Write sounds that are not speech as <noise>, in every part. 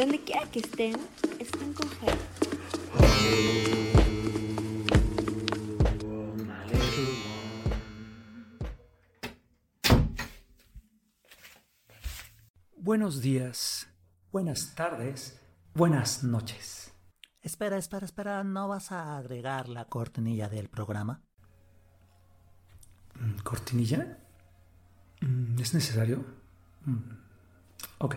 Donde quiera que estén, están con. Buenos días, buenas tardes, buenas noches. Espera, espera, espera, ¿no vas a agregar la cortinilla del programa? Mm, ¿Cortinilla? Mm, ¿Es necesario? Mm, Ok.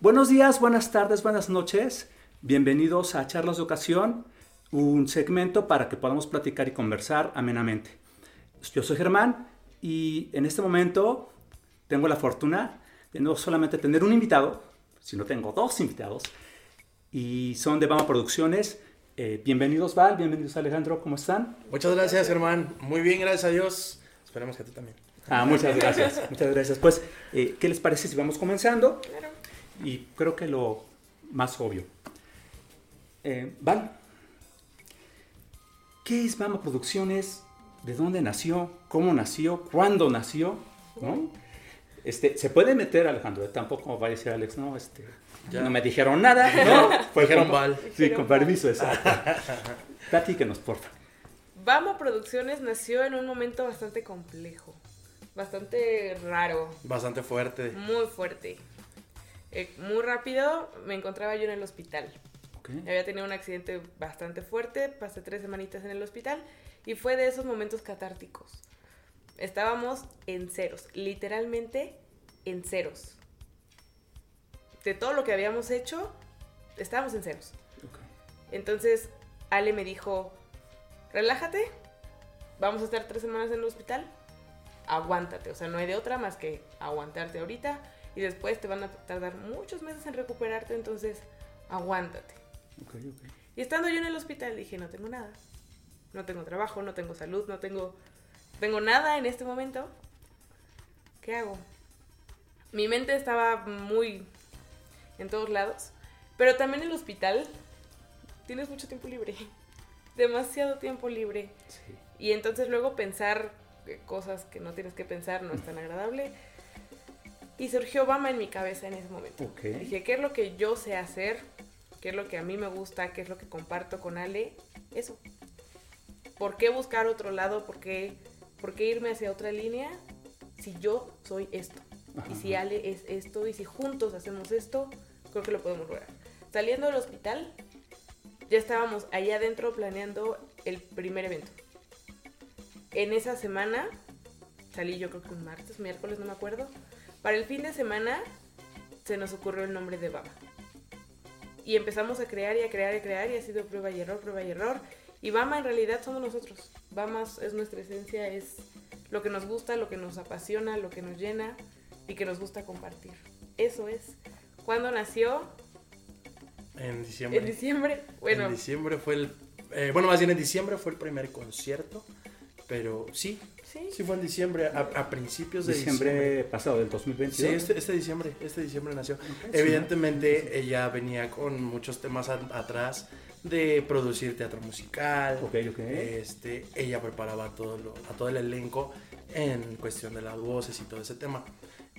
Buenos días, buenas tardes, buenas noches. Bienvenidos a Charlas de Ocasión, un segmento para que podamos platicar y conversar amenamente. Yo soy Germán y en este momento tengo la fortuna de no solamente tener un invitado, sino tengo dos invitados y son de Bama Producciones. Eh, bienvenidos Val, bienvenidos Alejandro, ¿cómo están? Muchas gracias, Germán. Muy bien, gracias a Dios. Esperemos que tú también. Ah, muchas gracias, <laughs> muchas gracias. Pues, eh, ¿qué les parece si vamos comenzando? Y creo que lo más obvio. Eh, Val, ¿qué es Bama Producciones? ¿De dónde nació? ¿Cómo nació? ¿Cuándo nació? ¿No? Este, se puede meter, Alejandro, eh, tampoco va a decir Alex, no, este, Ya. no me dijeron nada, ¿no? <laughs> Fue Dijeron como- Val. Sí, con permiso, exacto. <laughs> Platíquenos, por favor. Bama Producciones nació en un momento bastante complejo, bastante raro, Bastante fuerte. muy fuerte. Eh, muy rápido me encontraba yo en el hospital. Ok. Había tenido un accidente bastante fuerte, pasé tres semanitas en el hospital y fue de esos momentos catárticos. Estábamos en ceros, literalmente en ceros. De todo lo que habíamos hecho, estábamos en ceros. Ok. Entonces, Ale me dijo, relájate, vamos a estar tres semanas en el hospital, aguántate, o sea, no hay de otra más que aguantarte ahorita y después te van a tardar muchos meses en recuperarte, entonces aguántate. Y estando yo en el hospital dije, no tengo nada, no tengo trabajo, no tengo salud, no tengo, tengo nada en este momento, ¿qué hago? Mi mente estaba muy en todos lados, pero también en el hospital tienes mucho tiempo libre, <laughs> demasiado tiempo libre. Sí. Y entonces luego pensar eh, cosas que no tienes que pensar no es tan agradable. Y surgió Obama en mi cabeza en ese momento. Ok. Dije, ¿qué es lo que yo sé hacer? ¿Qué es lo que a mí me gusta? ¿Qué es lo que comparto con Ale? Eso. ¿Por qué buscar otro lado? ¿Por qué, por qué irme hacia otra línea si yo soy esto? Y si Ale es esto, y si juntos hacemos esto, creo que lo podemos lograr. Saliendo del hospital, ya estábamos allá adentro planeando el primer evento. En esa semana, salí yo creo que un martes, miércoles, no me acuerdo. Para el fin de semana se nos ocurrió el nombre de Bama. Y empezamos a crear y a crear y a crear y ha sido prueba y error, prueba y error. Y Bama en realidad somos nosotros. Bama es nuestra esencia, es lo que nos gusta, lo que nos apasiona, lo que nos llena y que nos gusta compartir. Eso es. ¿Cuándo nació? En diciembre. En diciembre. Bueno, En diciembre fue el. eh, bueno, más bien en diciembre fue el primer concierto. Pero sí, sí. sí fue en diciembre, a, a principios de Diciembre diciembre. pasado, del 2022. Sí, este, este diciembre, este diciembre nació. Ok, Evidentemente ella venía con muchos temas a- atrás de producir teatro musical. Ok, ok. Este, ella preparaba todo lo- a todo el elenco en cuestión de las voces y todo ese tema.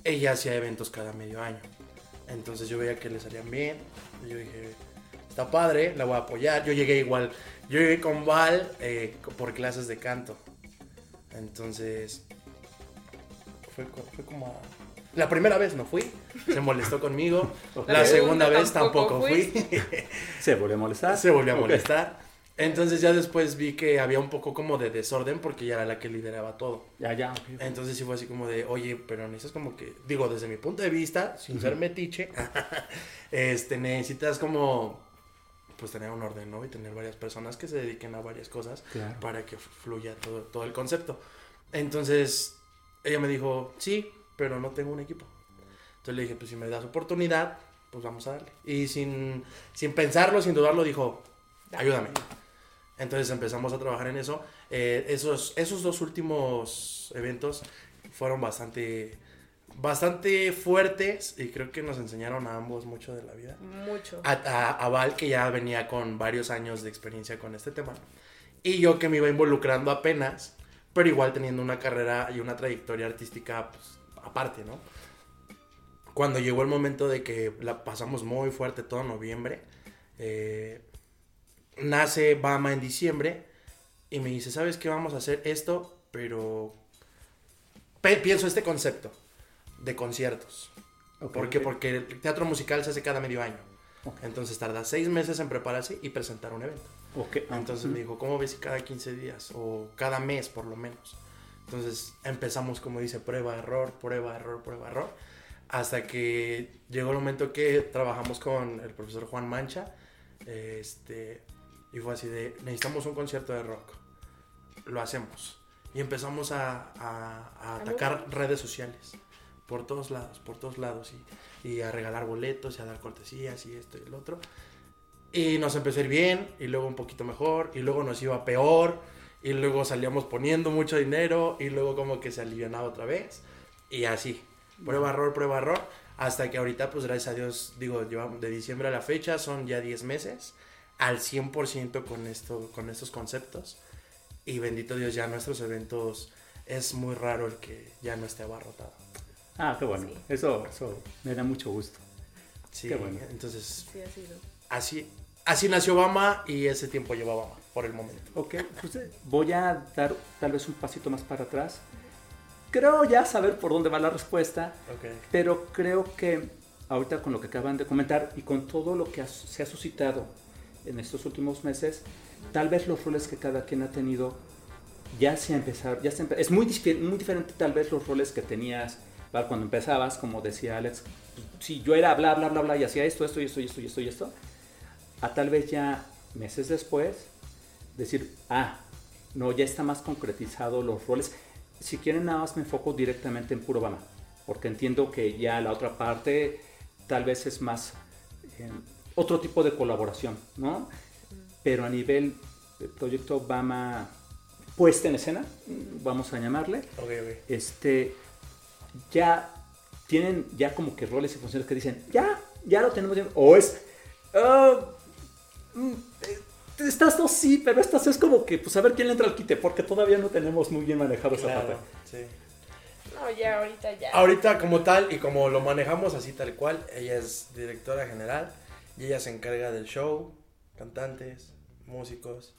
Ella hacía eventos cada medio año. Entonces yo veía que le salían bien. y yo dije, está padre, la voy a apoyar. Yo llegué igual, yo llegué con Val eh, por clases de canto. Entonces fue, co- fue como a La primera vez no fui, se molestó conmigo. La segunda vez tampoco tampoco fui. <laughs> ¿Se volvió a molestar? se volvió a molestar. Entonces ya después vi que había un poco como de desorden porque ya era la que lideraba todo. Ya, ya. Entonces sí fue así como de, oye, pero necesitas como que, digo, desde mi punto de vista, sin ser metiche, <laughs> este, necesitas como, pues tener un orden, ¿no? Y tener varias personas que se dediquen a varias cosas Claro. para que fluya todo, todo el concepto. Entonces, ella me dijo, sí, pero no tengo un equipo. Entonces le dije, pues si me das oportunidad, pues vamos a darle. Y sin, sin pensarlo, sin dudarlo, dijo, ayúdame. Entonces empezamos a trabajar en eso. Eh, esos, esos dos últimos eventos fueron bastante, bastante fuertes y creo que nos enseñaron a ambos mucho de la vida. Mucho. A, a- a Val, que ya venía con varios años de experiencia con este tema. Y yo que me iba involucrando apenas, pero igual teniendo una carrera y una trayectoria artística pues, aparte, ¿no? Cuando llegó el momento de que la pasamos muy fuerte todo noviembre, eh, nace Bama en diciembre y me dice, ¿sabes qué? Vamos a hacer esto, pero pe- pienso este concepto de conciertos. Ok, ¿Por qué? Porque el teatro musical se hace cada medio año. Entonces tarda seis meses en prepararse y presentar un evento. Ok, ah, Entonces me dijo, ¿cómo ves si cada 15 días? O cada mes por lo menos. Entonces empezamos, como dice, prueba, error, prueba, error, prueba, error. Hasta que llegó el momento que trabajamos con el profesor Juan Mancha. Este, y fue así de, necesitamos un concierto de rock. Lo hacemos. Y empezamos a, a- a atacar redes sociales. Por todos lados, por todos lados. Y, y a regalar boletos y a dar cortesías y esto y el otro. Y nos empezó a ir bien, y luego un poquito mejor, y luego nos iba peor, y luego salíamos poniendo mucho dinero, y luego como que se alivianaba otra vez, y así, prueba, error, prueba, error, hasta que ahorita, pues gracias a Dios, digo, llevamos de diciembre a la fecha, son ya 10 meses, al 100% con, esto, con estos conceptos, y bendito Dios, ya nuestros eventos, es muy raro el que ya no esté abarrotado. Ah, qué bueno. Sí. Eso, eso me da mucho gusto. Sí, Qué bueno. entonces, Sí, ha sido. así, así nació Obama, y ese tiempo lleva Obama, por el momento. Ok, pues eh, voy a dar tal vez un pasito más para atrás. Creo ya saber por dónde va la respuesta, Ok. pero creo que ahorita con lo que acaban de comentar y con todo lo que se ha suscitado en estos últimos meses, tal vez los roles que cada quien ha tenido ya se empezaron, ya se empe- es muy, muy diferente tal vez los roles que tenías. Cuando empezabas, como decía Alex, si yo era bla, bla, bla, bla y hacía esto, esto y esto y esto y esto y esto, a tal vez ya meses después decir, ah, no, ya está más concretizado los roles. Si quieren nada más me enfoco directamente en puro Bama, porque entiendo que ya la otra parte tal vez es más eh, otro tipo de colaboración, ¿no? Pero a nivel de proyecto Bama puesta en escena, vamos a llamarle, Ok, ok. este, ya tienen ya como que roles y funciones que dicen, ya, ya lo tenemos bien, o es, ah, mm, eh, estas dos sí, pero estas es como que, pues a ver quién le entra al quite, porque todavía no tenemos muy bien manejado esa Claro, parte. sí. No, ya ahorita ya. Ahorita como tal y como lo manejamos así tal cual, ella es directora general y ella se encarga del show, cantantes, músicos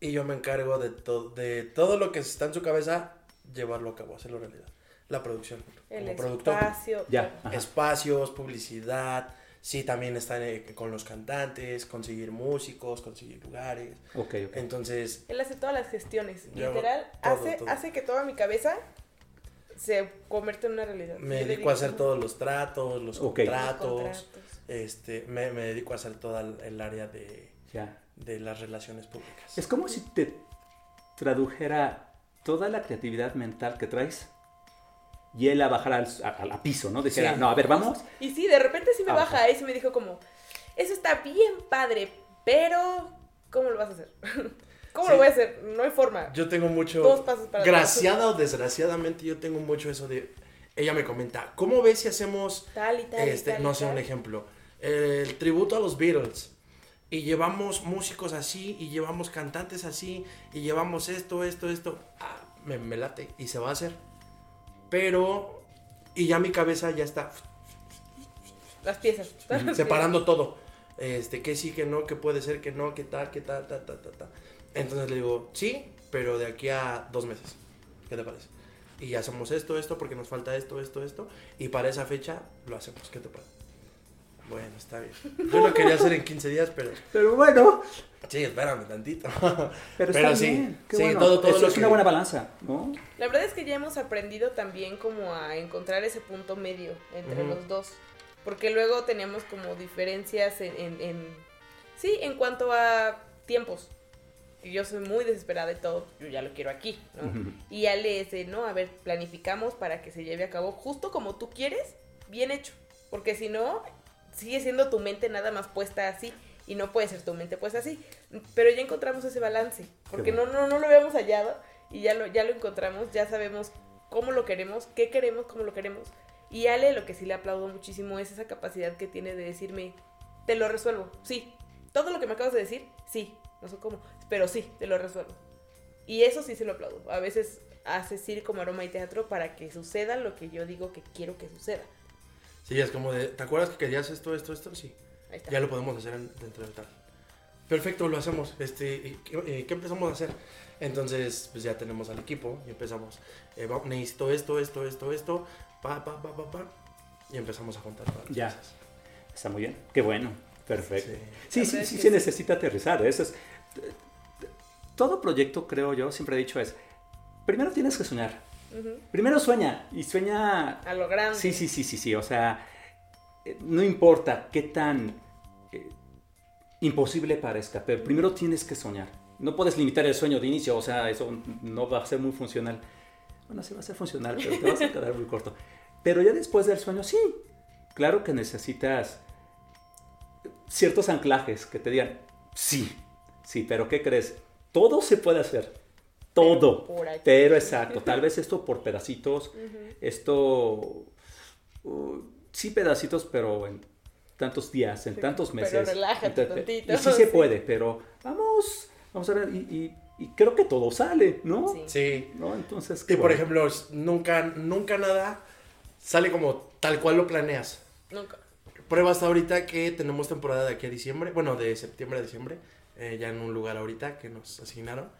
y yo me encargo de, to- de todo lo que está en su cabeza, llevarlo a cabo, hacerlo realidad. La producción, el como productor. espacio. Ya, ajá. Espacios, publicidad, sí, también están eh, con los cantantes, conseguir músicos, conseguir lugares. ok, ok. Entonces, Él hace todas las gestiones. Yo Literal, todo, hace, todo. hace que toda mi cabeza se convierta en una realidad. me dedico a hacer todos los tratos, los Ok. contratos. Los contratos. Este, me, me dedico a hacer toda el- el área de, Ya. de las relaciones públicas. Es como si te tradujera toda la creatividad mental que traes y él la bajara al, a, a- a piso, ¿no? Dijera, Sí. no, a ver, vamos. Y sí, de repente sí me Ah, baja y sí me dijo como, eso está bien padre, pero ¿cómo lo vas a hacer? <laughs> ¿Cómo Sí. lo voy a hacer? No hay forma. Yo tengo mucho... Dos pasos para atrás. Graciada o desgraciadamente, yo tengo mucho eso de... Ella me comenta, ¿cómo ves si hacemos, Tal y tal. y este, y no sé, un ejemplo, el tributo a los Beatles? Y llevamos músicos así, y llevamos cantantes así, y llevamos esto, esto, esto. Ah, me, me late, y se va a hacer. Pero, y ya mi cabeza ya está Las piezas. <laughs> Separando todo. Este, que sí, que no, que puede ser, que no, que tal, que tal, ta, ta, ta, ta. Entonces le digo, sí, pero de aquí a dos meses. ¿Qué te parece? y hacemos esto, esto, porque nos falta esto, esto, esto, y para esa fecha lo hacemos. ¿Qué te parece? Bueno, está bien. Yo lo quería hacer en 15 días, pero <laughs> Pero bueno, sí, espérame tantito. <laughs> pero, Pero está sí, bien. Qué sí, bueno. todo- todo Eso lo es que- una buena balanza, ¿no? La verdad es que ya hemos aprendido también como a encontrar ese punto medio entre Ujú. los dos. Porque luego teníamos como diferencias en, en- en- Sí, en cuanto a tiempos. Y yo soy muy desesperada y todo, yo ya lo quiero aquí, ¿no? Ujú. Y Ale es de, no, a ver, planificamos para que se lleve a cabo justo como tú quieres, bien hecho. Porque si no, sigue siendo tu mente nada más puesta así. Y no puede ser tu mente puesta así. Pero ya encontramos ese balance. Porque bueno. no, no, no lo habíamos hallado. Y ya lo, ya lo encontramos, ya sabemos cómo lo queremos, qué queremos, cómo lo queremos. Y Ale, lo que sí le aplaudo muchísimo es esa capacidad que tiene de decirme, te lo resuelvo, sí. Todo lo que me acabas de decir, sí. No sé cómo, pero sí, te lo resuelvo. Y eso sí se lo aplaudo. A veces hace circo, maroma y teatro para que suceda lo que yo digo que quiero que suceda. Sí, es como de, ¿te acuerdas que querías esto, esto, esto? Sí. Ahí está. Ya lo podemos hacer en- dentro del tal. Perfecto, lo hacemos. Este, ¿y ¿qué, eh, qué empezamos a hacer? Entonces, pues ya tenemos al equipo y empezamos. eh, va- necesito esto, esto, esto, esto. Pa, pa, pa, pa, pa. Y empezamos a juntar todas las Ya. piezas. Está muy bien. Qué bueno. Perfecto. Sí. Sí, sí, sí, se necesita aterrizar. Eso es. Todo proyecto, creo yo, siempre he dicho es. Primero tienes que soñar. Primero sueña. Y sueña. A lo grande. Sí, sí, sí, sí, sí. O sea, eh, no importa qué tan eh, imposible parezca, pero primero tienes que soñar. No puedes limitar el sueño de inicio, o sea, eso no va a ser muy funcional. Bueno, sí va a ser funcional, pero te vas a quedar muy corto. Pero ya después del sueño, sí. Claro que necesitas ciertos anclajes que te digan, sí, sí, pero ¿qué crees? Todo se puede hacer. Todo. Por aquí. Pero exacto, tal vez esto por pedacitos, <laughs> esto, uh, sí pedacitos, pero en tantos días, en Sí, tantos pero meses. relájate Entonces, tantito, Y sí se puede, pero vamos, vamos a ver, y, y- y creo que todo sale, ¿no? Sí. Sí. ¿No? Entonces, Y por ejemplo, nunca, nunca nada sale como tal cual lo planeas. Nunca. Prueba hasta ahorita que tenemos temporada de aquí a diciembre, bueno, de septiembre a diciembre, eh, ya en un lugar ahorita que nos asignaron.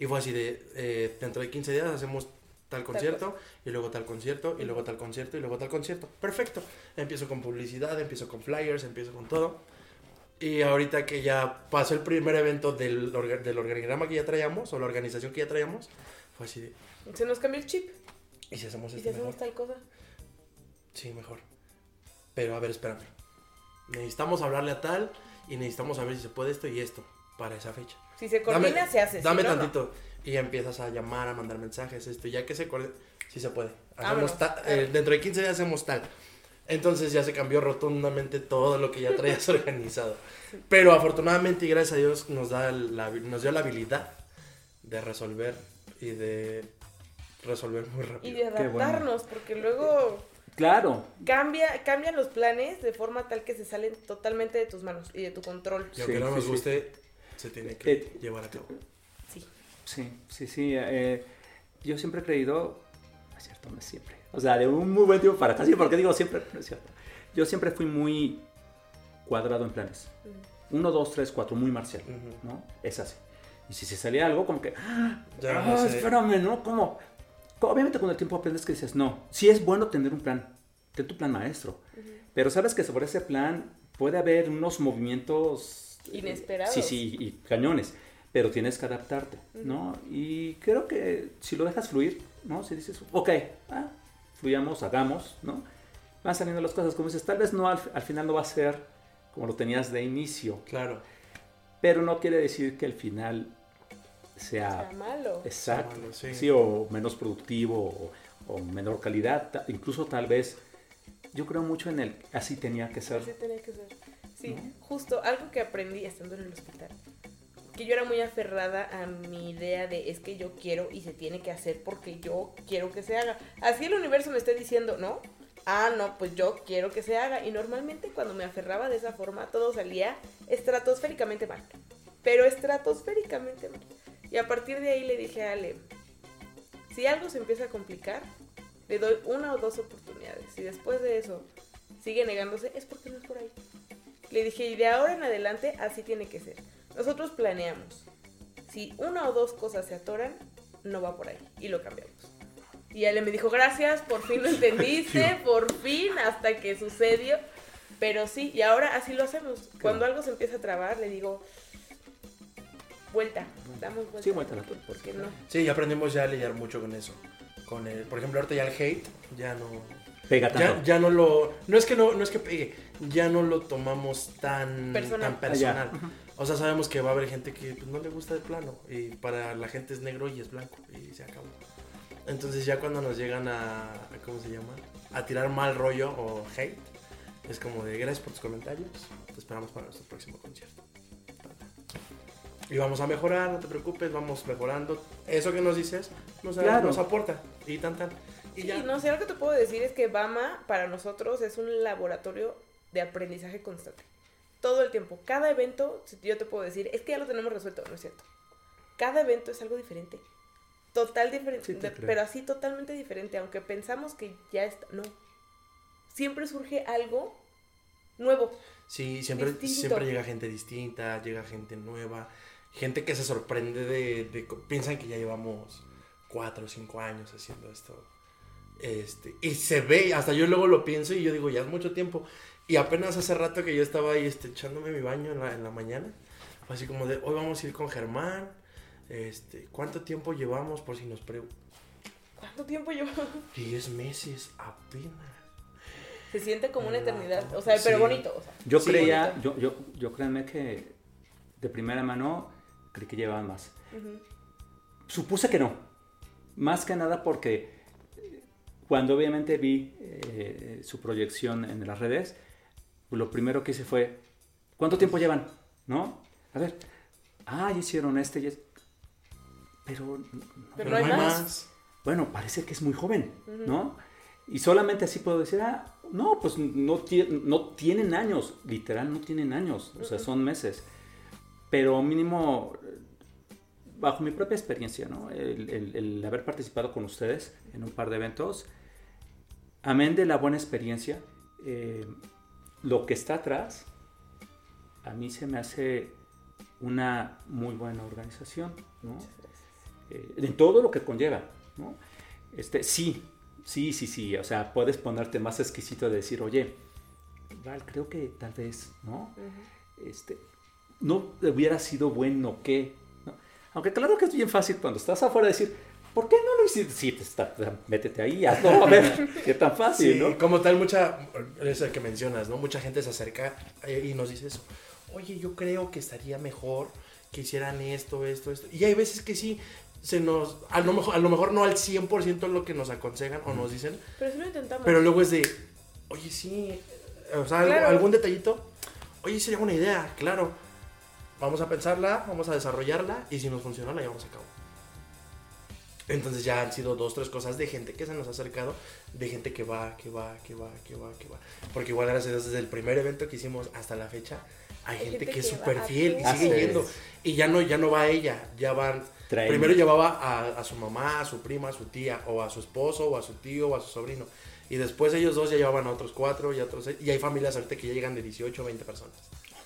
Y fue así de, eh, dentro de 15 días hacemos tal concierto, y luego tal concierto, y luego tal concierto, y luego tal concierto. Perfecto. Empiezo con publicidad, empiezo con flyers, empiezo con todo. Y ahorita que ya pasó el primer evento del, del organigrama que ya traíamos, o la organización que ya traíamos, fue así de, Se nos cambió el chip. ¿y si hacemos ¿Y esto si hacemos tal cosa? Sí, mejor. Pero a ver, espérame. Necesitamos hablarle a tal y necesitamos saber si se puede esto y esto para esa fecha. Si se coordina, se hace. Dame no. tantito. Y empiezas a llamar, a mandar mensajes, esto. y Ya que se coordina, sí se puede. Hacemos ta- eh, dentro de 15 días hacemos tal. Entonces ya se cambió rotundamente todo lo que ya traías <laughs> organizado. Pero afortunadamente y gracias a Dios nos, da la, nos dio la habilidad de resolver y de resolver muy Y rápido. de Qué bueno. adaptarnos, porque luego Claro, cambia, cambian los planes de forma tal que se salen totalmente de tus manos y de tu control. Y aunque Sí, no nos sí. guste, se tiene que Eh, llevar a cabo. Sí. sí, sí, sí. eh, yo siempre he creído, no es cierto, no es siempre. O sea, de un muy buen tiempo para acá, sí, porque digo siempre, no es cierto. Yo siempre fui muy cuadrado en planes. Uno, dos, tres, cuatro, muy marcial. ¿no? Es así. Y si se salía algo, como que, ah, Ya no ah, sé. espérame, ¿no? Como, obviamente con el tiempo aprendes que dices, no, sí es bueno tener un plan, ten tu plan maestro, pero sabes que sobre ese plan puede haber unos movimientos Inesperados. Sí, sí, y cañones, pero tienes que adaptarte, ¿no? Y creo que si lo dejas fluir, ¿no? Si dices, ok, ah, fluyamos, hagamos, ¿no? Van saliendo las cosas, como dices, tal vez no al, al final no va a ser como lo tenías de inicio, Claro. pero no quiere decir que el final sea Está malo. Exacto. Malo, sí. sí. o menos productivo o, o menor calidad. incluso tal vez, yo creo mucho en el así tenía que ser. Así tenía que ser. Sí, ¿No? justo algo que aprendí estando en el hospital. Que yo era muy aferrada a mi idea de es que yo quiero y se tiene que hacer porque yo quiero que se haga. Así el universo me esté diciendo, ¿no? Ah, no, pues yo quiero que se haga. Y normalmente cuando me aferraba de esa forma todo salía estratosféricamente mal. Pero estratosféricamente mal. Y a partir de ahí le dije a Ale, si algo se empieza a complicar, le doy una o dos oportunidades. Si después de eso sigue negándose, es porque no es por ahí. Le dije, y de ahora en adelante así tiene que ser. Nosotros planeamos. Si una o dos cosas se atoran, no va por ahí. Y lo cambiamos. Y Ale me dijo, gracias, por fin lo <laughs> entendiste, por fin, hasta que sucedió. Pero sí, y ahora así lo hacemos. Cuando algo se empieza a trabar, le digo, vuelta, damos vuelta. Sí, vuelta a la ¿Por tuerca. qué no? Sí, ya aprendimos ya a lidiar mucho con eso. Con el, por ejemplo, ahorita ya el hate, ya no. Pega tanto. Ya, ya no lo. No es que no, no es que pegue, ya no lo tomamos tan Personal. tan personal. Ah, ya. O sea, sabemos que va a haber gente que pues, no le gusta de plano. Y para la gente es negro y es blanco. Y se acabó. Entonces ya cuando nos llegan a. a- ¿Cómo se llama? A tirar mal rollo o hate. Es como de gracias por tus comentarios. Te esperamos para nuestro próximo concierto. Y vamos a mejorar, no te preocupes, vamos mejorando. Eso que nos dices nos, Claro. nos aporta. Y tan tan. Y Sí, ya. no sé, lo que te puedo decir es que Bama para nosotros es un laboratorio de aprendizaje constante. Todo el tiempo, cada evento, yo te puedo decir, es que ya lo tenemos resuelto, no es cierto. Cada evento es algo diferente. Total diferente, Sí, de- pero así totalmente diferente, aunque pensamos que ya está, no. Siempre surge algo nuevo. Sí, siempre, Distinto. siempre llega gente distinta, llega gente nueva, gente que se sorprende de, de piensan que ya llevamos cuatro o cinco años haciendo esto. Este, y se ve, hasta yo luego lo pienso y yo digo, ya es mucho tiempo. Y apenas hace rato que yo estaba ahí este, echándome mi baño en la, en la mañana, fue así como de, hoy vamos a ir con Germán, este, ¿cuánto tiempo llevamos? Por si nos preguntan. ¿Cuánto tiempo llevo? 10 <laughs> meses apenas. Se siente como una No, eternidad, o sea, sí. pero bonito, o sea. Yo Sí, creía, bonito. yo, yo, yo créanme que de primera mano creí que llevaban más. Supuse que no. Más que nada porque cuando obviamente vi eh, su proyección en las redes, lo primero que hice fue, ¿cuánto tiempo llevan? ¿No? A ver, ah, ya hicieron este y es... Pero, Pero no hay más. bueno, parece que es muy joven, ¿no? Y solamente así puedo decir, ah, no, pues no, tie- no tienen años, literal no tienen años, o sea, son meses. Pero mínimo, bajo mi propia experiencia, ¿no? El, el- el haber participado con ustedes en un par de eventos, amén de la buena experiencia, eh, lo que está atrás, a mí se me hace una muy buena organización, ¿no? Eh, en todo lo que conlleva, ¿no? Este, sí, sí, sí, sí, o sea, puedes ponerte más exquisito de decir, oye, Val, creo que tal vez, ¿no? Este, no hubiera sido bueno que, ¿no? Aunque claro que es bien fácil cuando estás afuera decir, ¿por qué no lo hiciste? Sí, te está- métete ahí, hazlo, a ver, <laughs> qué tan fácil, Sí, ¿no? como tal, mucha, es el que mencionas, ¿no? Mucha gente se acerca eh, y nos dice eso. Oye, yo creo que estaría mejor que hicieran esto, esto, esto. Y hay veces que sí, se nos, a lo mejor, a lo mejor no al 100% lo que nos aconsejan o nos dicen, Pero sí lo intentamos. pero luego es de, oye, sí, eh, o sea, Claro. algún detallito, oye, sería una idea, claro. Vamos a pensarla, vamos a desarrollarla y si nos funciona la llevamos a cabo. Entonces ya han sido dos, tres cosas de gente que se nos ha acercado, de gente que va, que va, que va, que va, que va. Porque igual gracias a Dios desde el primer evento que hicimos hasta la fecha, hay, gente, gente que es súper fiel y sigue yendo. Y ya no, ya no va ella, ya van... Traen- Primero llevaba a, a su mamá, a su prima, a su tía, o a su esposo, o a su tío, o a su sobrino. Y después ellos dos ya llevaban a otros cuatro, y a otros seis. Y hay familias ahorita que ya llegan de 18 o 20 personas.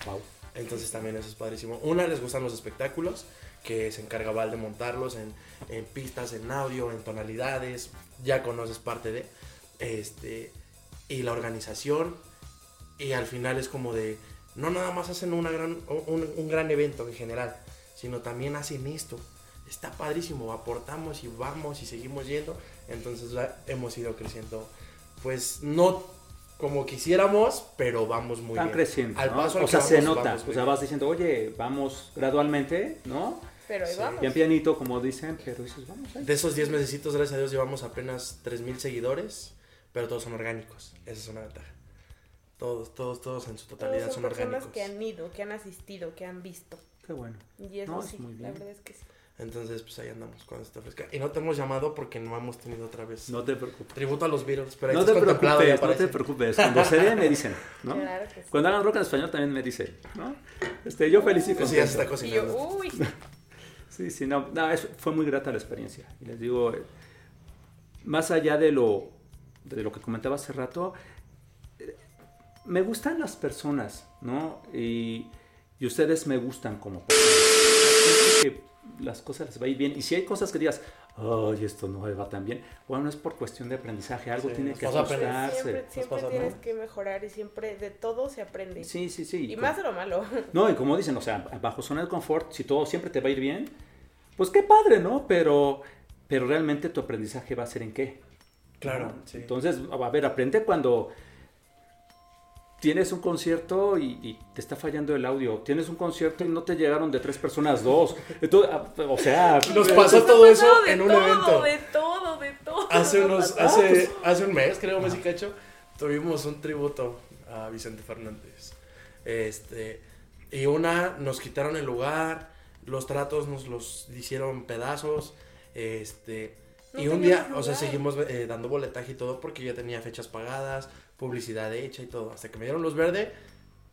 Wow. Entonces también eso es padrísimo. Una, les gustan los espectáculos, que se encarga Val de montarlos en, en pistas, en audio, en tonalidades. Ya conoces parte de. Este, y la organización. Y al final es como de. No nada más hacen una gran, un, gran evento en general, sino también hacen esto. Está padrísimo, aportamos y vamos y seguimos yendo. Entonces hemos ido creciendo. Pues no como quisiéramos, pero vamos muy Están bien. creciendo, Al ¿no? paso al O sea, se vamos, nota, o sea, vas diciendo, oye, vamos gradualmente, ¿no? Pero ahí Sí. vamos. Bien pianito, como dicen, pero dices, vamos ahí. De esos 10 mesecitos, gracias a Dios, llevamos apenas 3.000 seguidores, pero todos son orgánicos. Esa es una ventaja. Todos, todos, todos en su Todos totalidad son son, personas orgánicos. que han ido, que han asistido, que han visto. Qué bueno. Y eso No, es muy la bien. verdad es que sí. Entonces, pues ahí andamos cuando esté fresca. Y no te hemos llamado porque no hemos tenido otra vez No te preocupes. tributo a los Beatles, pero ahí No te preocupes, no te preocupes. Cuando se dé, me dicen, ¿no? Claro que sí. Cuando hagan rock en español también me dicen, ¿no? Este, yo Pues sí, ya se contento. está Y yo, cocinando. uy, <laughs> Sí, sí, no, no, es- fue muy grata la experiencia. Y les digo, más allá de lo, de lo que comentaba hace rato, eh, me gustan las personas, ¿no? Y, y ustedes me gustan como personas. Las cosas les va a ir bien. Y si hay cosas que digas, ay, esto no va tan bien. Bueno, es por cuestión de aprendizaje, algo Sí, tiene que ajustarse. Siempre, siempre tienes que mejorar y siempre de todo se aprende. Sí, sí, sí. Y más de lo malo. No, y como dicen, o sea, bajo zona de confort, si todo siempre te va a ir bien, pues qué padre, ¿no? Pero, pero realmente tu aprendizaje va a ser en qué. Claro, ¿no? sí. Entonces, a ver, aprende cuando tienes un concierto y, y te está fallando el audio. Tienes un concierto y no te llegaron de tres personas dos. Entonces, a- o sea, Nos eh, pasó todo eso en un todo, evento. De todo, de todo. Hace nos ha unos, hace, hace un mes, creo, mes y cacho, tuvimos un tributo a Vicente Fernández. Este, y una, nos quitaron el lugar, los tratos nos los hicieron pedazos, este, No y un día, o sea, seguimos eh, dando boletaje y todo porque ya tenía fechas pagadas, publicidad hecha y todo. Hasta que me dieron luz verde,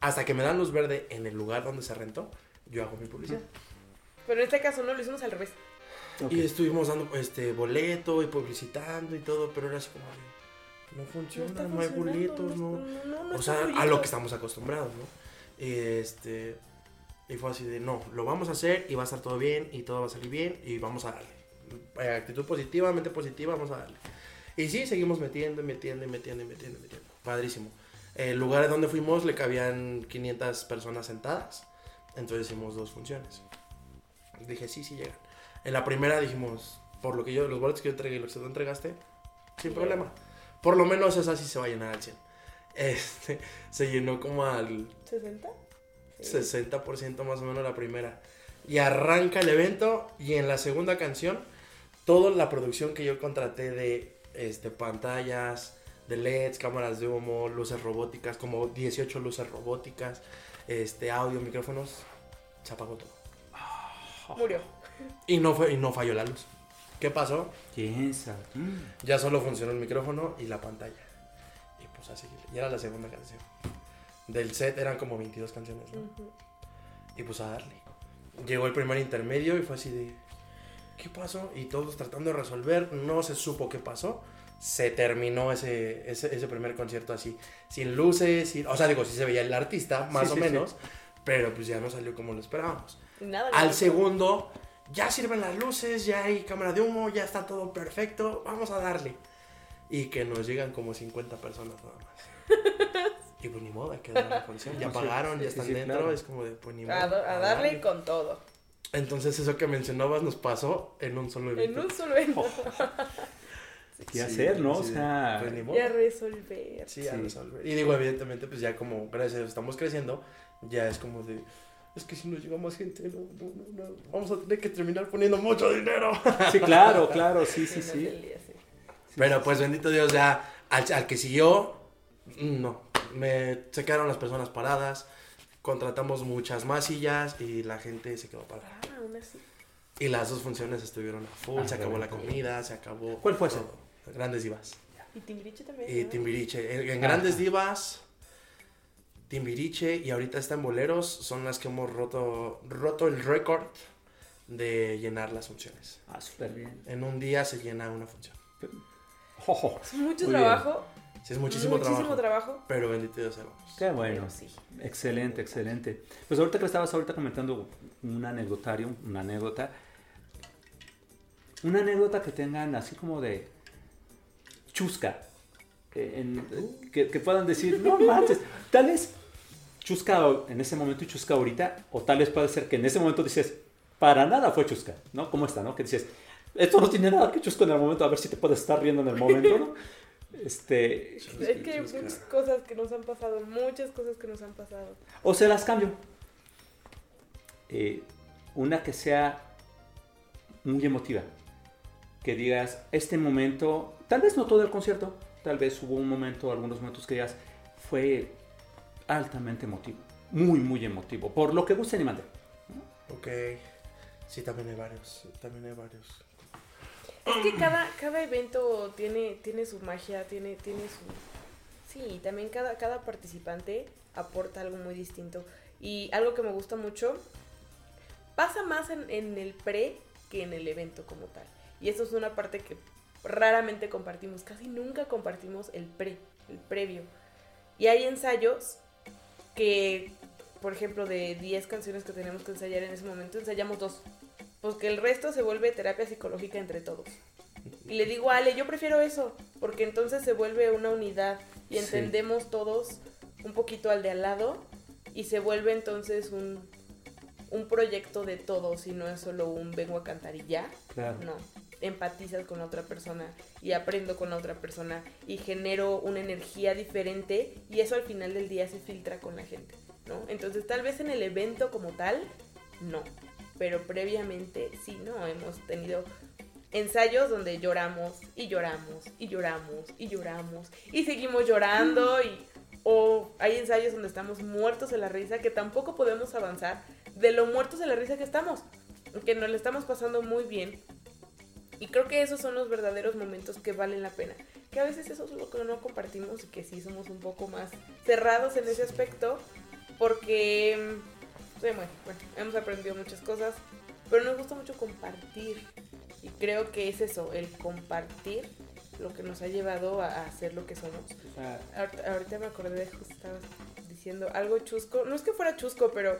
hasta que me dan luz verde en el lugar donde se rentó, yo hago mi publicidad. Pero en este caso no lo hicimos al revés. Y estuvimos dando este boleto y publicitando y todo, pero era así como no funciona, no, hay boletos, no. no, no, no o sea, a lo que estamos acostumbrados, ¿no? Y este y fue así de, no, lo vamos a hacer y va a estar todo bien y todo va a salir bien y vamos a darle. Eh, Actitud positiva, mente positiva, vamos a darle. Y sí, seguimos metiendo, y metiendo, y metiendo, y metiendo, y metiendo. Padrísimo. El lugar donde fuimos le cabían 500 personas sentadas. Entonces hicimos dos funciones. Dije, sí, sí llegan. En la primera dijimos, por lo que yo, los boletos que yo entregué y los que tú entregaste, sin problema. Por lo menos esa sí se va a llenar al 100. Este, <laughs> se llenó como al ¿60? Sí. 60% más o menos la primera. Y arranca el evento y en la segunda canción, toda la producción que yo contraté de este, pantallas, de LEDs, cámaras de humo, luces robóticas, como 18 luces robóticas, este, audio, micrófonos, se apagó todo. Murió. Y no, fue, y no falló la luz. ¿Qué pasó? ¿Quién sabe? Ya solo funcionó el micrófono y la pantalla. Y pues así, y era la segunda canción. Del set eran como 22 canciones, ¿no? Ujú. Y pues a darle. Llegó el primer intermedio y fue así de... ¿Qué pasó? Y todos tratando de resolver, no se supo qué pasó. Se terminó ese, ese, ese primer concierto así, sin luces, sin- o sea, digo, sí se veía el artista, más Sí, o sí, sí. menos, pero pues ya no salió como lo esperábamos. Nada. Al nada. segundo, ya sirven las luces, ya hay cámara de humo, ya está todo perfecto, vamos a darle. Y que nos llegan como 50 personas nada más. <laughs> Y pues ni modo, hay que dar la función. Ya sí, pagaron, sí, ya sí, están sí, dentro, claro. es como de, pues ni modo. A, do- a darle con todo. Entonces eso que mencionabas nos pasó en un solo evento. En un solo evento. <laughs> ¿Qué Sí, hacer, no? sí, o sea, pues ni modo. Y a resolver. Sí, a Sí. resolver. Y digo, evidentemente, pues ya como, gracias a Dios, estamos creciendo, ya es como de, es que si nos llega más gente, no, no, no, no, vamos a tener que terminar poniendo mucho dinero. <laughs> sí, claro, claro, sí, sí, sí. Pero pues bendito Dios, ya al, al que siguió, mm, no, me, se quedaron las personas paradas, contratamos muchas más sillas y la gente se quedó parada. Ah, aún así. Y las dos funciones estuvieron a full, Ah, se acabó la comida, se acabó... ¿Cuál fue ese? Grandes Divas. Y Timbiriche también. Y ¿no? Timbiriche. En. Grandes Divas, Timbiriche y ahorita está en Boleros son las que hemos roto, roto el récord de llenar las funciones. Ah, súper bien. En un día se llena una función. Ojo, Es mucho trabajo. Sí, es muchísimo, trabajo, trabajo. Pero bendito Dios, vamos. qué bueno. Sí. Excelente, excelente. Pues ahorita que estabas ahorita comentando un anecdotario, una anécdota, una anécdota que tengan así como de chusca, que, en- que- que puedan decir, no manches, tal vez chusca en ese momento y chusca ahorita, o tal vez puede ser que en ese momento dices, para nada fue chusca, ¿no? ¿Cómo está, no? Que dices, esto no tiene nada que chusco en el momento, a ver si te puedes estar riendo en el momento, ¿no? <laughs> Este, Es que hay muchas cosas que nos han pasado, muchas cosas que nos han pasado. O se las cambio. Eh, una que sea muy emotiva. Que digas, este momento, tal vez no todo el concierto, tal vez hubo un momento, algunos momentos que digas, fue altamente emotivo. Muy, muy emotivo. Por lo que guste y mande. Ok. Sí, también hay varios. También hay varios. Es que cada, cada evento tiene, tiene su magia, tiene, tiene su... Sí, también cada, cada participante aporta algo muy distinto. Y algo que me gusta mucho, pasa más en, en el pre que en el evento como tal. Y eso es una parte que raramente compartimos, casi nunca compartimos el pre, el previo. Y hay ensayos que, por ejemplo, de 10 canciones que tenemos que ensayar en ese momento, ensayamos dos. pues que el resto se vuelve terapia psicológica entre todos. Y le digo, Ale, yo prefiero eso, porque entonces se vuelve una unidad y Sí. entendemos todos un poquito al de al lado y se vuelve entonces un, un proyecto de todos y no es solo un vengo a cantar y ya. Claro. No, empatizas con otra persona y aprendo con otra persona y genero una energía diferente y eso al final del día se filtra con la gente, ¿no? Entonces tal vez en el evento como tal, no, pero previamente sí, ¿no? Hemos tenido ensayos donde lloramos y lloramos y lloramos y lloramos y seguimos llorando y o hay ensayos donde estamos muertos de la risa que tampoco podemos avanzar de lo muertos de la risa que estamos, que nos lo estamos pasando muy bien y creo que esos son los verdaderos momentos que valen la pena. Que a veces eso es lo que no compartimos y que sí somos un poco más cerrados en ese aspecto. Porque, mm, sí, bueno, bueno, hemos aprendido muchas cosas. Pero nos gusta mucho compartir. Y creo que es eso, el compartir lo que nos ha llevado a, ser lo que somos. Ahorita, ahorita me acordé, justo estaba diciendo algo chusco. No es que fuera chusco, pero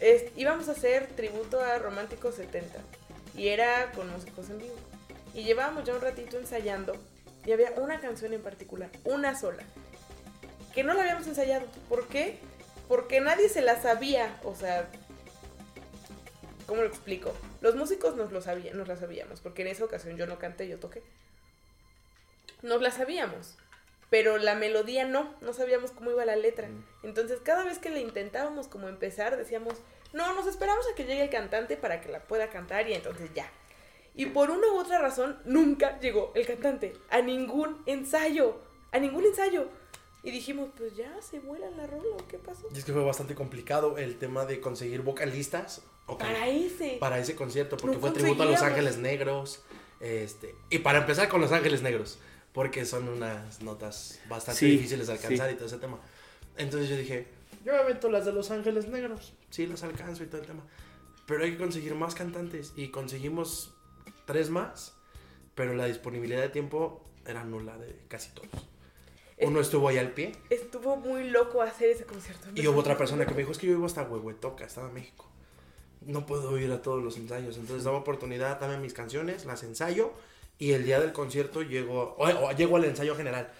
es- íbamos a hacer tributo a Romántico 70. Y era con músicos en vivo. Y llevábamos ya un ratito ensayando. Y había una canción en particular, una sola. Que no la habíamos ensayado. ¿Por qué? Porque nadie se la sabía. O sea, ¿cómo lo explico? Los músicos nos, lo sabían, nos la sabíamos. Porque en esa ocasión yo no canté, yo toqué. Nos la sabíamos pero la melodía no, no sabíamos cómo iba la letra. Entonces cada vez que le intentábamos como empezar, decíamos, no, nos esperamos a que llegue el cantante para que la pueda cantar y entonces ya. Y por una u otra razón, nunca llegó el cantante a ningún ensayo, a ningún ensayo. Y dijimos, pues ya se vuela la rola, ¿o ¿qué pasó? Y es que fue bastante complicado el tema de conseguir vocalistas Para ese. para ese concierto, porque No fue tributo a Los. Ángeles Negros. Este, y para empezar con Los Ángeles Negros, porque son unas notas bastante Sí, difíciles de alcanzar sí. y todo ese tema. Entonces yo dije, yo me avento las de Los Ángeles Negros, sí las alcanzo y todo el tema. Pero hay que conseguir más cantantes y conseguimos tres más, pero la disponibilidad de tiempo era nula de casi todos. Uno estuvo ahí al pie Estuvo muy loco hacer ese concierto. y hubo otra persona que me dijo, es que yo vivo hasta Huehuetoca, estaba en México. No puedo ir a todos los ensayos. Entonces daba oportunidad, dame mis canciones, las ensayo y el día del concierto llego, o, o llego al ensayo general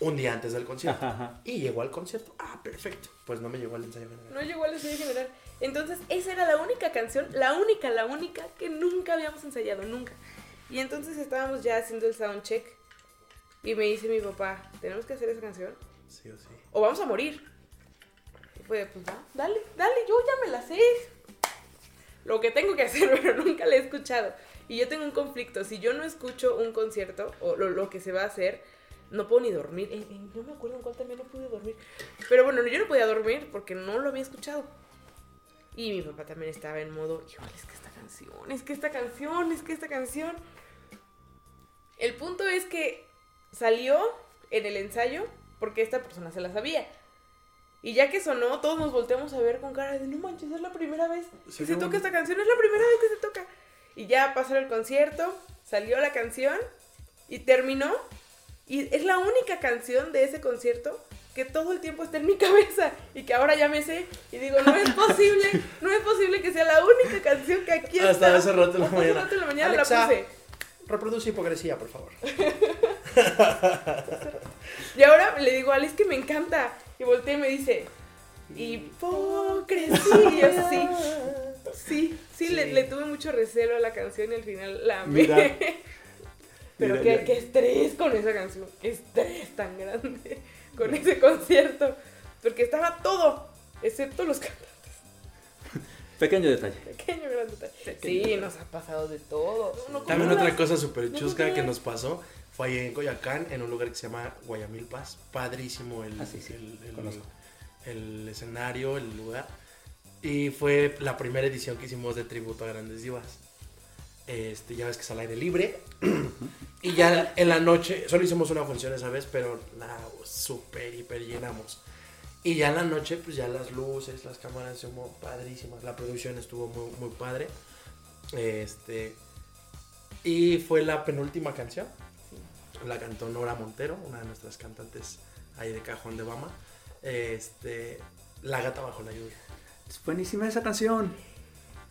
un día antes del concierto. Ajá, ajá. Y llegó al concierto. Ah, perfecto. Pues no me llegó al ensayo general. No llegó al ensayo general. Entonces, esa era la única canción, la única, la única que nunca habíamos ensayado, nunca. Y entonces estábamos ya haciendo el soundcheck y me dice mi papá, tenemos que hacer esa canción Sí o sí. o vamos a morir. Y fue, pues va, dale, dale, yo ya me la sé. Lo que tengo que hacer, <laughs> pero nunca la he escuchado. Y yo tengo un conflicto. Si yo no escucho un concierto o lo, lo que se va a hacer, no puedo ni dormir. En- no me acuerdo en cuál también no pude dormir. Pero bueno, yo no podía dormir porque no lo había escuchado. Y mi papá también estaba en modo, híjole, es que esta canción, es que esta canción, es que esta canción. El punto es que salió en el ensayo porque esta persona se la sabía. Y ya que sonó, todos nos volteamos a ver con cara de, no manches, es la primera vez que se toca esta canción, es la primera vez que se toca. Y ya pasó el concierto, salió la canción y terminó. Y es la única canción de ese concierto que todo el tiempo está en mi cabeza y que ahora ya me sé. Y digo, no es posible, no es posible que sea la única canción que aquí está. Hasta hace rato en la Hasta hace mañana. rato en la mañana Alexa. la puse. Reproduce hipocresía, por favor. <laughs> Y ahora le digo, Alex, que me encanta. Y voltea y me dice, hipocresía. Sí, sí, sí, Le, Sí. le tuve mucho recelo a la canción y al final la amé. Mira. <laughs> Pero Mira, qué, estrés con esa canción, qué estrés tan grande <laughs> con ese concierto. Porque estaba todo, excepto los cantantes. Pequeño detalle. Pequeño, gran detalle. Sí, nos ha pasado de todo. No, no, También ¿cómo otra las- cosa súper no chusca que nos pasó fue ahí en Coyacán, en un lugar que se llama Guayamilpas. Padrísimo el, Ah, sí, sí, el, el- conozco. el escenario, el lugar. Y fue la primera edición que hicimos de tributo a grandes divas. Este, ya ves que es al aire libre. <clears throat> y ya en la noche, solo hicimos una función esa vez, pero la super hiper llenamos. Y ya en la noche, pues ya las luces, las cámaras estuvo padrísimas. La producción estuvo muy, muy padre. Este. Y fue la penúltima canción. La cantó Nora Montero, una de nuestras cantantes ahí de Cajón de Bama. Este. La gata bajo la lluvia. Es buenísima esa canción.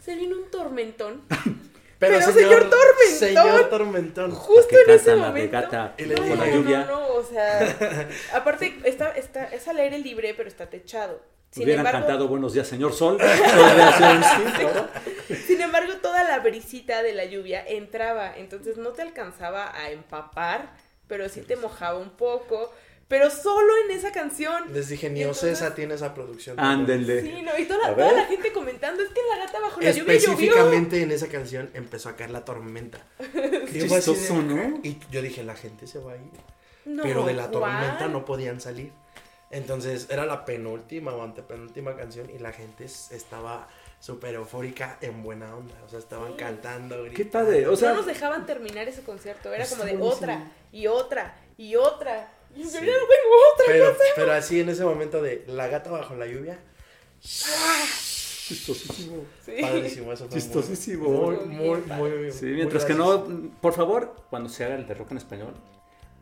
se vino un tormentón. <laughs> Pero, Pero, señor Tormentón. Señor Tormentón. Justo que en ese momento. le no, no, con la no, lluvia. no, o sea, <laughs> aparte está, está, es al aire libre, pero está techado. Sin Hubieran embargo, cantado Buenos días, señor Sol. <laughs> Sin embargo, toda la brisita de la lluvia entraba, entonces no te alcanzaba a empapar, pero sí te mojaba un poco, pero solo en esa canción. Les dije, ni Ocesa tiene esa producción. Ándenle. Sí, no, y toda, toda la gente comentando, es que la gata bajo la lluvia llovió. Específicamente en esa canción empezó a caer la tormenta. <laughs> Qué chistoso, ¿no? Y yo dije, la gente se va a ir. No, pero de la tormenta ¿cuál? no podían salir. Entonces era la penúltima o antepenúltima canción y la gente estaba súper eufórica en buena onda. O sea, estaban cantando. Qué gritando. padre. O sea, no nos dejaban terminar ese concierto, era como de buenísimo. otra, y otra, y otra. Y yo Sí. ya no tengo otra. Pero, pero así en ese momento de la gata bajo la lluvia, chistosísimo. Sí. padrísimo. Eso fue muy- Chistosísimo. Muy, muy, muy, Sí, muy mientras que gracioso. no, por favor, cuando se haga el de rock en español,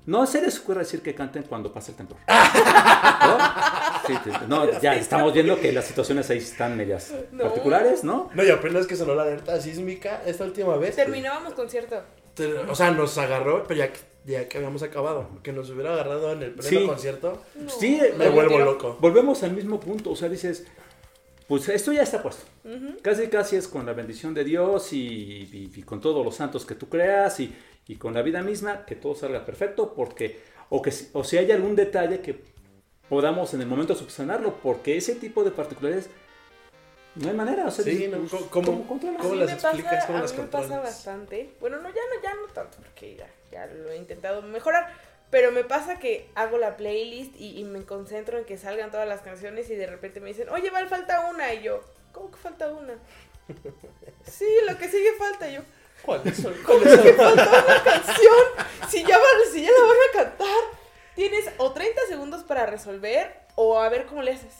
no se les ocurra decir que canten cuando pasa el temblor. <laughs> ¿No? Sí, sí, no, ya estamos viendo que las situaciones ahí están medias No. particulares, ¿no? No, y apenas que sonó la alerta sísmica esta última vez. Terminábamos concierto. O sea, nos agarró, pero ya, que- ya que habíamos acabado. Que nos hubiera agarrado en el pleno Sí. concierto. No. Sí, Me vuelvo loco. Volvemos al mismo punto, o sea, dices, pues esto ya está puesto. Casi, casi es con la bendición de Dios y, y- y con todos los santos que tú creas y, y con la vida misma, que todo salga perfecto, porque, o, que, o si hay algún detalle que podamos en el momento subsanarlo, porque ese tipo de particularidades no hay manera. O sea, Sí, dices, ¿no? pues, ¿Cómo- cómo- controlas? cómo las me pasa, explicas? ¿Cómo a las mí me pasa bastante. Bueno, no, ya no, ya no tanto, porque ya, ya lo he intentado mejorar. Pero me pasa que hago la playlist y, y me concentro en que salgan todas las canciones y de repente me dicen, oye, Val, falta una. Y yo, ¿cómo que falta una? <laughs> Sí, lo que sigue falta. Y yo, ¿Cuáles son? <laughs> ¿cómo que falta una canción? Si ya, van- si ya la van a cantar, tienes o 30 segundos para resolver o a ver cómo le haces.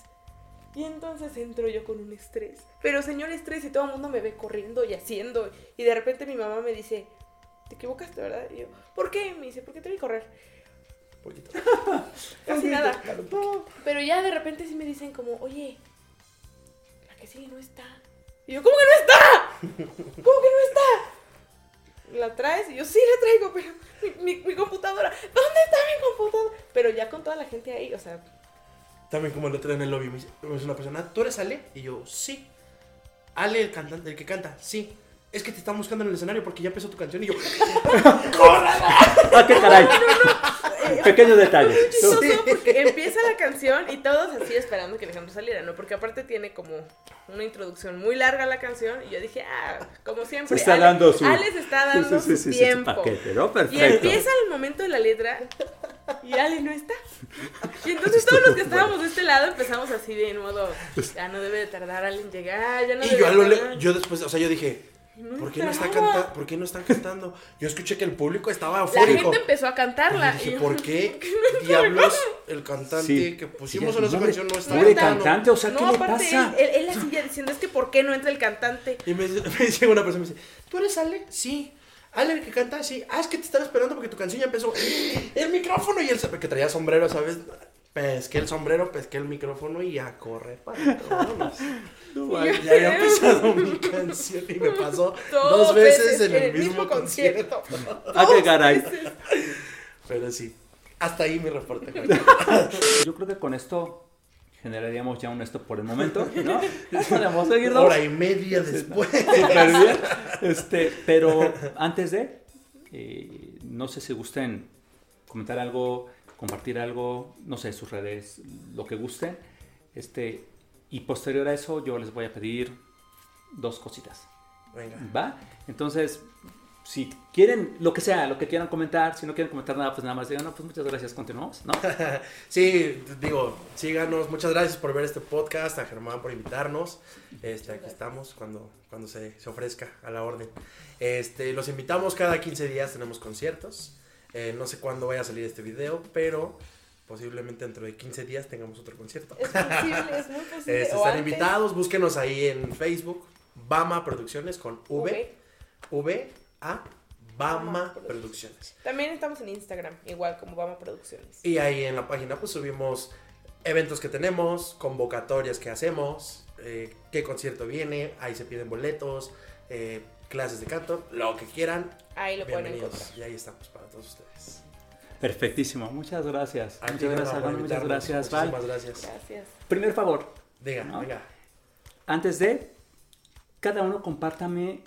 Y entonces entro yo con un estrés. Pero señor estrés y todo el mundo me ve corriendo y haciendo. Y de repente mi mamá me dice, te equivocaste, ¿verdad? Y yo, ¿por qué? Me dice, porque te vi correr. Poquito. <laughs> Casi nada. Pero ya de repente sí me dicen como, oye, la que sigue no está. Y yo, ¿cómo que no está? ¿Cómo que no está? ¿La traes? Y yo, sí, la traigo, pero mi, mi- mi computadora, ¿dónde está mi computadora? Pero ya con toda la gente ahí, o sea, También como el otro día en el lobby me dice me dice una persona, ¿tú eres Ale? Y yo, sí. Ale, el cantante, el que canta, sí. Es que te están buscando en el escenario porque ya empezó tu canción y yo, <laughs> ¡Ah, qué caray! <laughs> Pequeño detalle. chistoso <laughs> porque empieza la canción y todos así esperando que Alejandro saliera, ¿no? Porque aparte tiene como una introducción muy larga a la canción y yo dije, ah, como siempre. Se está Ale- dando su... Ale se está dando Sí, sí, sí, su sí, sí, su tiempo. paquete, ¿no? Y Perfecto. empieza el momento de la letra y Ale no está. Y entonces todos los que estábamos de este lado empezamos así de modo, ya no debe de tardar Ale en llegar, ya no y debe yo, de tardar. yo después, o sea, yo dije, No ¿por qué no, está canta ¿por qué no están cantando? Yo escuché que el público estaba La eufórico. gente empezó a Y cantarla. dije, y yo, ¿por qué <laughs> no diablos el cantante Sí. que pusimos Sí, en esa canción no está pobre cantante, o sea, ¿qué no, le aparte pasa? Él, él, él así ya diciendo, es que ¿por qué no entra el cantante? Y me, <laughs> me dice una persona, me dice, ¿tú eres Ale? Sí. Ale, el que canta, sí. Ah, es que te están esperando porque tu canción ya empezó. <laughs> El micrófono y el... Que traía sombrero, ¿sabes? Pesqué el sombrero, pesqué el micrófono y a correr para todos. No, Ya había empezado mi canción y me pasó Dos dos veces, veces en el mismo concierto. ¡Ah, qué caray! Pero sí, hasta ahí mi reporte. Yo creo que con esto generaríamos ya un esto por el momento, ¿no? Ya podemos seguirlo. Hora y media después. Este, pero antes de, eh, no sé si gusten comentar algo, compartir algo, no sé, sus redes, lo que gusten. Este, y posterior a eso, yo les voy a pedir dos cositas. Venga. ¿Va? Entonces, si quieren, lo que sea, lo que quieran comentar, si no quieren comentar nada, pues nada más digan, no, pues muchas gracias, continuamos, ¿no? <laughs> Sí, digo, síganos. Muchas gracias por ver este podcast. A Germán por invitarnos. Este, aquí estamos cuando, cuando se, se ofrezca a la orden. Este, los invitamos cada 15 días. Tenemos conciertos. Eh, no sé cuándo vaya a salir este video, pero posiblemente dentro de 15 días tengamos otro concierto. Es posible, es muy posible. <laughs> Este, están antes. invitados. Búsquenos ahí en Facebook. Bama Producciones con V. V. A. Bama Bama Producciones. También estamos en Instagram, igual como Vamos Producciones. Y ahí en la página pues subimos eventos que tenemos, convocatorias que hacemos, eh, qué concierto viene, ahí se piden boletos, eh, clases de canto, lo que quieran. Ahí lo pueden encontrar. Y ahí estamos para todos ustedes. Perfectísimo, muchas gracias. Muchas gracias, Val, muchas gracias, Val. Gracias. Gracias. Primer favor, Diga, ¿No? antes de, cada uno compártame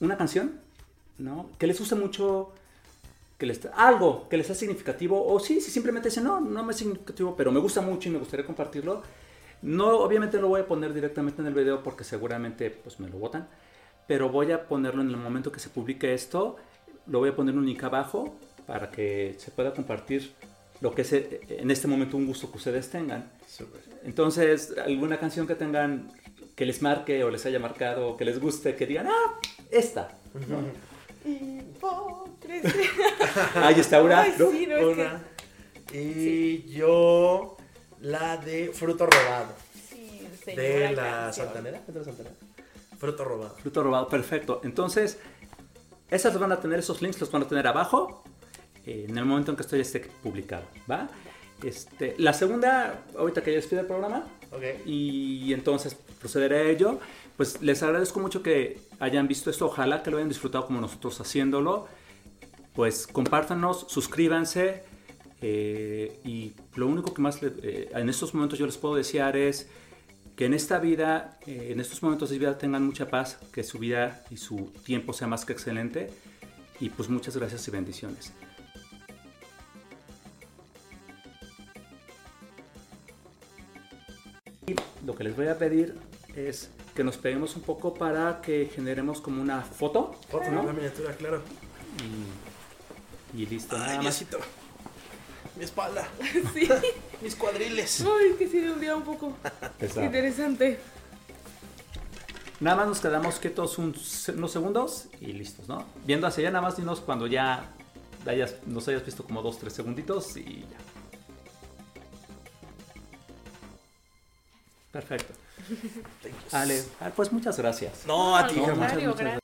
una canción, ¿no? Que les guste mucho, que les, algo que les sea significativo, o sí, si simplemente dicen, no, no me es significativo, pero me gusta mucho y me gustaría compartirlo. No, obviamente no lo voy a poner directamente en el video porque seguramente pues me lo votan, pero voy a ponerlo en el momento que se publique esto, lo voy a poner un link abajo para que se pueda compartir lo que es eh, en este momento un gusto que ustedes tengan. Entonces, alguna canción que tengan que les marque o les haya marcado, que les guste, que digan, ah, esta. Hipocresía. <laughs> Ahí está. Ay, ¿no? sí, no, es que- Una. Y yo la de Fruto Robado. Sí, De señora la canción. Santanera. ¿Es de la Santanera? Fruto Robado. Fruto robado, perfecto. Entonces, esas van a tener, esos links los van a tener abajo eh, en el momento en que esto ya esté publicado, ¿va? Este, la segunda, ahorita que ya despide el programa, Ok. y entonces procederé a ello. Pues les agradezco mucho que hayan visto esto, ojalá que lo hayan disfrutado como nosotros haciéndolo. Pues compártanos, suscríbanse eh, y lo único que más le- eh, en estos momentos yo les puedo desear es que en esta vida, eh, en estos momentos de vida tengan mucha paz, que su vida y su tiempo sea más que excelente y pues muchas gracias y bendiciones. Y lo que les voy a pedir es que nos peguemos un poco para que generemos como una foto Foto, ¿no? la miniatura, claro. y, y listo. Ay, nada más. Mi espalda. <laughs> Sí. Mis cuadriles. Ay, que sí, de un día un poco <laughs> interesante. Nada más nos quedamos quietos un- unos segundos y listos, ¿no? Viendo hacia allá, nada más dinos cuando ya hayas- nos hayas visto como dos, tres segunditos y ya. Perfecto. <laughs> Ale, ah, pues muchas gracias. No, a ti, No, muchas gracias.